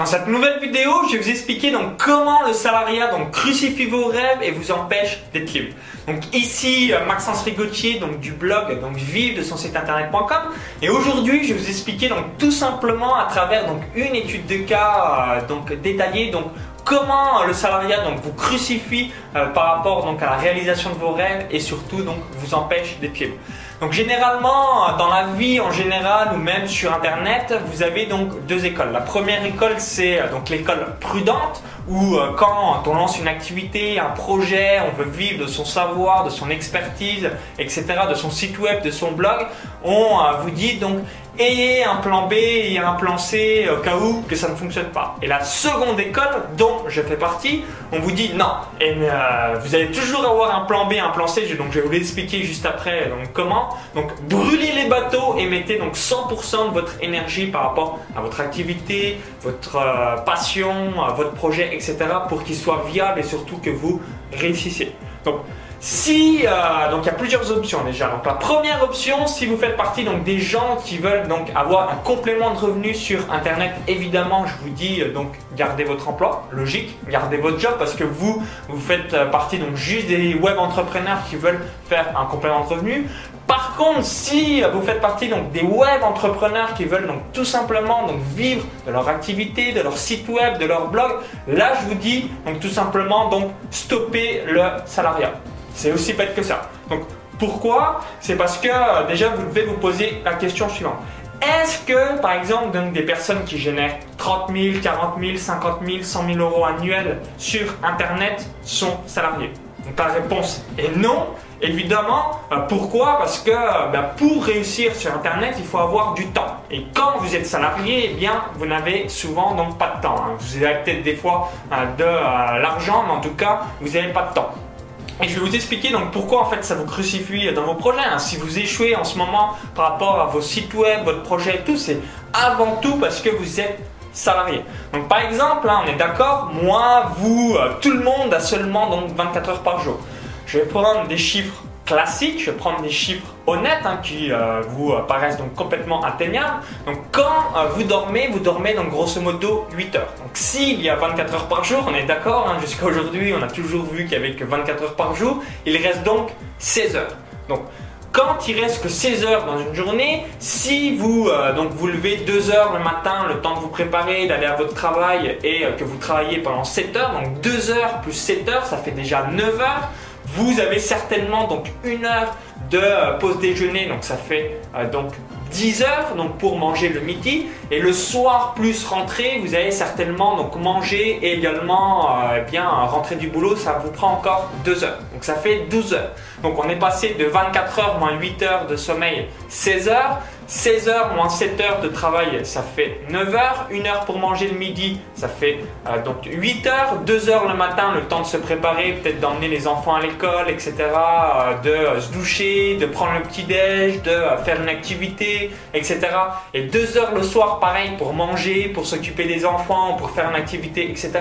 Dans cette nouvelle vidéo, je vais vous expliquer comment le salariat donc crucifie vos rêves et vous empêche d'être libre. Donc ici euh, Maxence Rigotier donc du blog donc vive de son site internet.com et aujourd'hui je vais vous expliquer donc tout simplement à travers une étude de cas euh, donc détaillée donc comment le salariat donc vous crucifie euh, par rapport à la réalisation de vos rêves et surtout donc vous empêche d'être libre. Donc généralement dans la vie en général ou même sur internet, vous avez donc deux écoles. La première école c'est euh, donc l'école prudente où euh, quand on lance une activité, un projet, on veut vivre de son savoir, de son expertise, etc., de son site web, de son blog, on vous dit donc ayez un plan B et un plan C au cas où que ça ne fonctionne pas. Et la seconde école dont je fais partie, on vous dit non. Et euh, vous allez toujours avoir un plan B, un plan C. Donc je vais vous l'expliquer juste après. Donc comment Donc brûlez les bateaux et mettez donc 100% de votre énergie par rapport à votre activité, votre euh, passion, votre projet, etc. pour qu'il soit viable et surtout que vous réussissiez. Donc si, euh, donc il y a plusieurs options déjà. Donc la première option, si vous faites partie donc des gens qui veulent donc avoir un complément de revenus sur Internet, évidemment, je vous dis euh, donc gardez votre emploi, logique, gardez votre job parce que vous, vous faites partie donc juste des web entrepreneurs qui veulent faire un complément de revenus. Par contre, si vous faites partie donc des web entrepreneurs qui veulent donc tout simplement donc vivre de leur activité, de leur site web, de leur blog, là je vous dis donc tout simplement donc stopper le salariat. C'est aussi bête que ça. Donc pourquoi? C'est parce que euh, déjà vous devez vous poser la question suivante. Est-ce que, par exemple, donc, des personnes qui génèrent 30 000, 40 000, 50 000, 100 000 euros annuels sur Internet sont salariés Donc la réponse est non. Évidemment, euh, pourquoi? Parce que euh, ben, pour réussir sur Internet, il faut avoir du temps. Et quand vous êtes salarié, eh bien, vous n'avez souvent donc pas de temps. Hein. Vous avez peut-être des fois de l'argent, mais en tout cas, vous n'avez pas de temps. Et je vais vous expliquer donc pourquoi en fait ça vous crucifie dans vos projets. Hein. Si vous échouez en ce moment par rapport à vos sites web, votre projet et tout, c'est avant tout parce que vous êtes salarié. Donc par exemple, hein, on est d'accord, moi, vous, euh, tout le monde a seulement donc 24 heures par jour. Je vais prendre des chiffres classique, je vais prendre des chiffres honnêtes hein, qui euh, vous euh, paraissent donc complètement atteignables. Donc quand euh, vous dormez, vous dormez donc grosso modo 8 heures. Donc s'il y a 24 heures par jour, on est d'accord, hein, jusqu'à aujourd'hui on a toujours vu qu'il y avait que 24 heures par jour, il reste donc 16 heures. Donc quand il reste que 16 heures dans une journée, si vous donc vous levez 2 heures le matin, le temps de vous préparer, d'aller à votre travail et que vous travaillez pendant 7 heures, donc 2 heures plus 7 heures, ça fait déjà 9 heures. Vous avez certainement donc une heure de euh, pause déjeuner, donc ça fait euh, donc 10 heures pour manger le midi. Et le soir plus rentrer vous allez certainement donc manger et également euh, eh rentrer du boulot ça vous prend encore 2 heures. Donc ça fait 12 heures. Donc on est passé de 24 heures moins 8 heures de sommeil 16 heures 16 heures moins 7 heures de travail, ça fait 9 heures. 1 heure pour manger le midi, ça fait euh, donc 8 heures. 2 heures le matin, le temps de se préparer, peut-être d'emmener les enfants à l'école, etc. Euh, de se doucher, de prendre le petit-déj, de euh, faire une activité, etc. Et 2 heures le soir, pareil, pour manger, pour s'occuper des enfants, pour faire une activité, etc.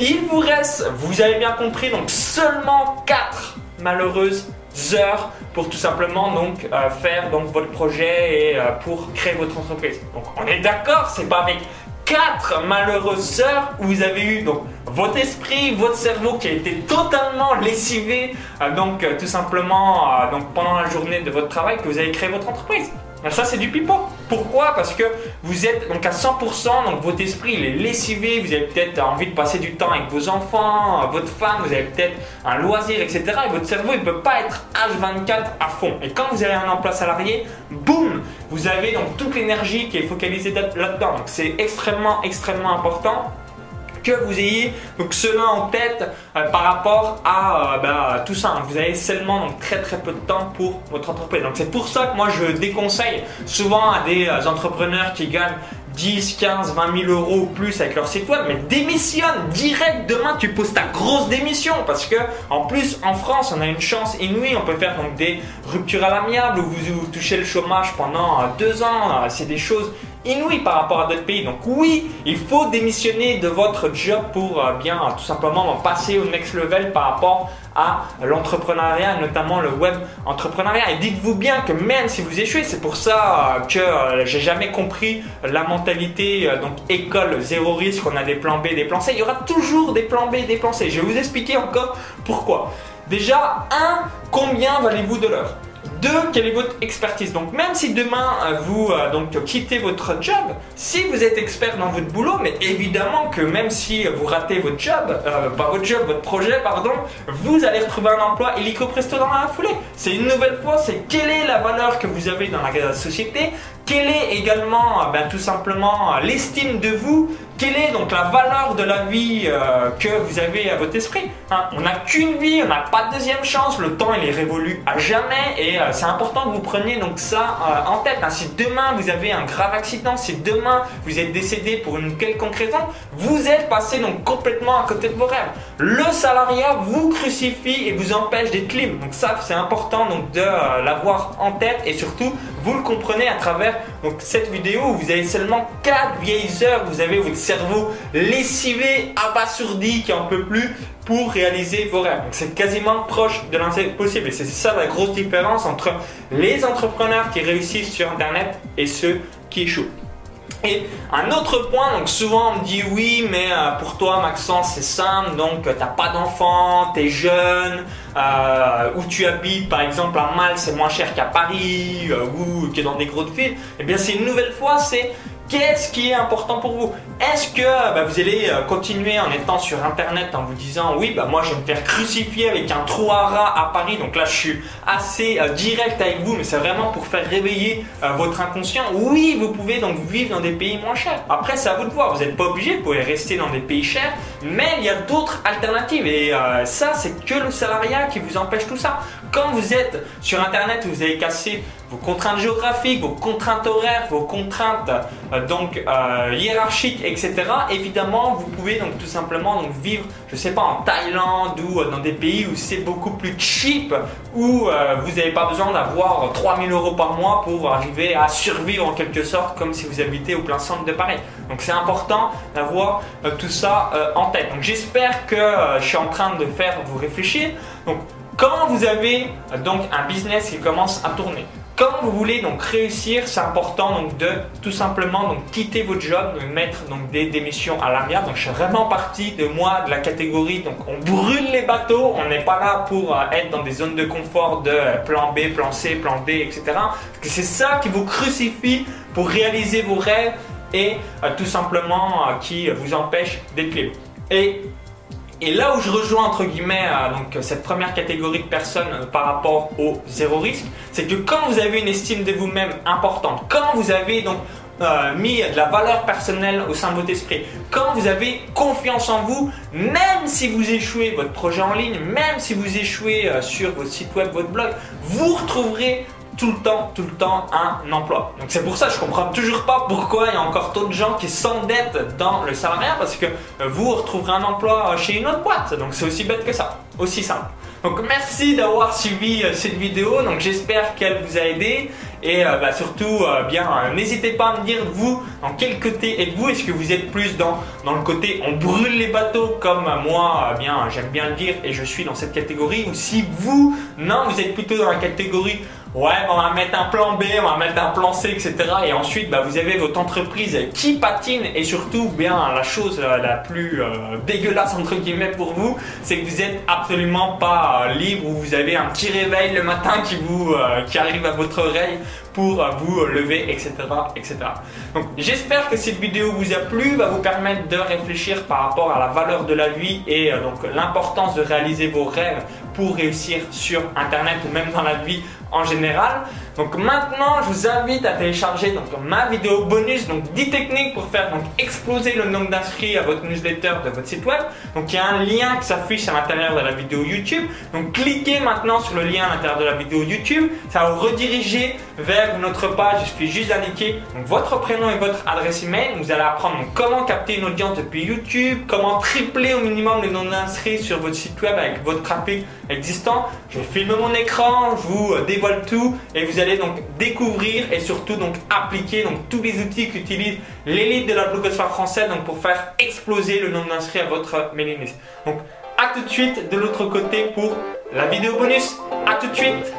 Il vous reste, vous avez bien compris, donc seulement 4 malheureuses heures pour tout simplement donc euh, faire donc votre projet et euh, pour créer votre entreprise. Donc on est d'accord, c'est pas avec 4 malheureuses heures où vous avez eu donc votre esprit, votre cerveau qui a été totalement lessivé euh, donc tout simplement donc pendant la journée de votre travail que vous avez créé votre entreprise. Ça, c'est du pipeau. Pourquoi Parce que vous êtes donc à 100%, donc votre esprit il est lessivé, vous avez peut-être envie de passer du temps avec vos enfants, votre femme, vous avez peut-être un loisir, etc. Et votre cerveau il ne peut pas être H24 à fond. Et quand vous avez un emploi salarié, boum, vous avez donc toute l'énergie qui est focalisée là-dedans. Donc c'est extrêmement, extrêmement important que vous ayez donc cela en tête euh, par rapport à euh, ben, tout ça. Vous avez seulement donc, très très peu de temps pour votre entreprise. Donc c'est pour ça que moi je déconseille souvent à des euh, entrepreneurs qui gagnent 10, 15, 20 000 euros ou plus avec leur site web, mais démissionne direct demain, tu poses ta grosse démission parce que en plus en France on a une chance inouïe, on peut faire donc des ruptures à l'amiable où vous touchez le chômage pendant deux ans, c'est des choses inouïe par rapport à d'autres pays. Donc oui, il faut démissionner de votre job pour euh, bien tout simplement passer au next level par rapport à l'entrepreneuriat, notamment le web entrepreneuriat. Et dites-vous bien que même si vous échouez, c'est pour ça que euh, j'ai jamais compris la mentalité donc école zéro risque, on a des plans B, des plans C. Il y aura toujours des plans B, des plans C. Je vais vous expliquer encore pourquoi. Déjà, un, combien valez-vous de l'heure? Deux, quelle est votre expertise Donc même si demain euh, vous euh, donc quittez votre job, si vous êtes expert dans votre boulot, mais évidemment que même si vous ratez votre job, euh, votre job, votre projet, pardon, vous allez retrouver un emploi illico presto dans la foulée. C'est une nouvelle fois, c'est quelle est la valeur que vous avez dans la société, quelle est également ben, tout simplement l'estime de vous quelle est donc la valeur de la vie euh, que vous avez à votre esprit hein? On n'a qu'une vie, on n'a pas de deuxième chance, le temps il est révolu à jamais et euh, c'est important que vous preniez donc ça euh, en tête. Hein. Si demain vous avez un grave accident, si demain vous êtes décédé pour une quelconque raison, vous êtes passé donc complètement à côté de vos rêves. Le salariat vous crucifie et vous empêche d'être libre. Donc ça c'est important donc de l'avoir en tête et surtout vous le comprenez à travers cette vidéo où vous avez seulement 4 vieilles heures, vous avez votre cerveau lessivé, abasourdi, qui en peut plus pour réaliser vos rêves. C'est quasiment proche de l'impossible. Et c'est ça la grosse différence entre les entrepreneurs qui réussissent sur Internet et ceux qui échouent. Et un autre point, donc souvent on me dit oui, mais euh, pour toi Maxence c'est simple, donc t'as pas d'enfant, t'es jeune, euh, où tu habites par exemple à Mal c'est moins cher qu'à Paris euh, ou que dans des grosses villes. Eh bien c'est une nouvelle fois, c'est Qu'est-ce qui est important pour vous? Est-ce que bah, vous allez euh, continuer en étant sur Internet en vous disant oui, bah, moi je vais me faire crucifier avec un trou à rat à Paris, donc là je suis assez euh, direct avec vous, mais c'est vraiment pour faire réveiller euh, votre inconscient. Oui, vous pouvez donc vivre dans des pays moins chers. Après, c'est à vous de voir, vous n'êtes pas obligé, vous pouvez rester dans des pays chers, mais il y a d'autres alternatives et ça, c'est que le salariat qui vous empêche tout ça. Quand vous êtes sur Internet, vous avez cassé vos contraintes géographiques, vos contraintes horaires, vos contraintes euh, donc euh, hiérarchiques, etc. Évidemment, vous pouvez donc tout simplement donc vivre, je sais pas, en Thaïlande ou euh, dans des pays où c'est beaucoup plus cheap, où vous n'avez pas besoin d'avoir 3000 euros par mois pour arriver à survivre en quelque sorte, comme si vous habitez au plein centre de Paris. Donc c'est important d'avoir tout ça en tête. Donc j'espère que je suis en train de faire vous réfléchir. Donc quand vous avez donc un business qui commence à tourner, quand vous voulez donc réussir, c'est important donc de tout simplement donc quitter votre job, de mettre donc des démissions à l'amiable. Donc je suis vraiment parti de moi de la catégorie donc on brûle les bateaux, on n'est pas là pour euh, être dans des zones de confort de euh, plan B, plan C, plan D, etc. c'est ça qui vous crucifie pour réaliser vos rêves et euh, tout simplement qui vous empêche d'être libre. Et et là où je rejoins entre guillemets euh, donc cette première catégorie de personnes euh, par rapport au zéro risque, c'est que quand vous avez une estime de vous-même importante, quand vous avez donc euh, mis de la valeur personnelle au sein de votre esprit, quand vous avez confiance en vous, même si vous échouez votre projet en ligne, même si vous échouez sur votre site web, votre blog, vous retrouverez tout le temps, tout le temps un emploi. Donc c'est pour ça que je comprends toujours pas pourquoi il y a encore tant de gens qui s'endettent dans le salariat parce que euh, vous retrouverez un emploi chez une autre boîte. Donc c'est aussi bête que ça, aussi simple. Donc merci d'avoir suivi euh, cette vidéo. Donc j'espère qu'elle vous a aidé et euh, bah, surtout bien n'hésitez pas à me dire vous dans quel côté êtes-vous? Est-ce que vous êtes plus dans dans le côté on brûle les bateaux comme moi bien j'aime bien le dire et je suis dans cette catégorie? Ou si vous non vous êtes plutôt dans la catégorie ouais, on va mettre un plan B, on va mettre un plan C, etc. Et ensuite, bah, vous avez votre entreprise qui patine et surtout, bien, la chose la plus euh, dégueulasse entre guillemets pour vous, c'est que vous n'êtes absolument pas euh, libre ou vous avez un petit réveil le matin qui vous euh, qui arrive à votre oreille pour vous lever, etc., etc. Donc, j'espère que cette vidéo vous a plu, va vous permettre de réfléchir par rapport à la valeur de la vie et donc l'importance de réaliser vos rêves pour réussir sur Internet ou même dans la vie en général. Donc maintenant, je vous invite à télécharger donc, ma vidéo bonus, donc 10 techniques pour faire donc, exploser le nombre d'inscrits à votre newsletter de votre site web. Donc il y a un lien qui s'affiche à l'intérieur de la vidéo YouTube. Donc cliquez maintenant sur le lien à l'intérieur de la vidéo YouTube. Ça va vous rediriger vers notre page. Il suffit juste d'indiquer votre prénom et votre adresse email. Vous allez apprendre comment capter une audience depuis YouTube, comment tripler au minimum le nombre d'inscrits sur votre site web avec votre trafic existant. Je filme mon écran, je vous démontre dévoile tout et vous allez donc découvrir et surtout donc appliquer donc tous les outils qu'utilise l'élite de la blogosphère française donc pour faire exploser le nombre d'inscrits à votre mailing list. Donc à tout de suite de l'autre côté pour la vidéo bonus. À tout de suite.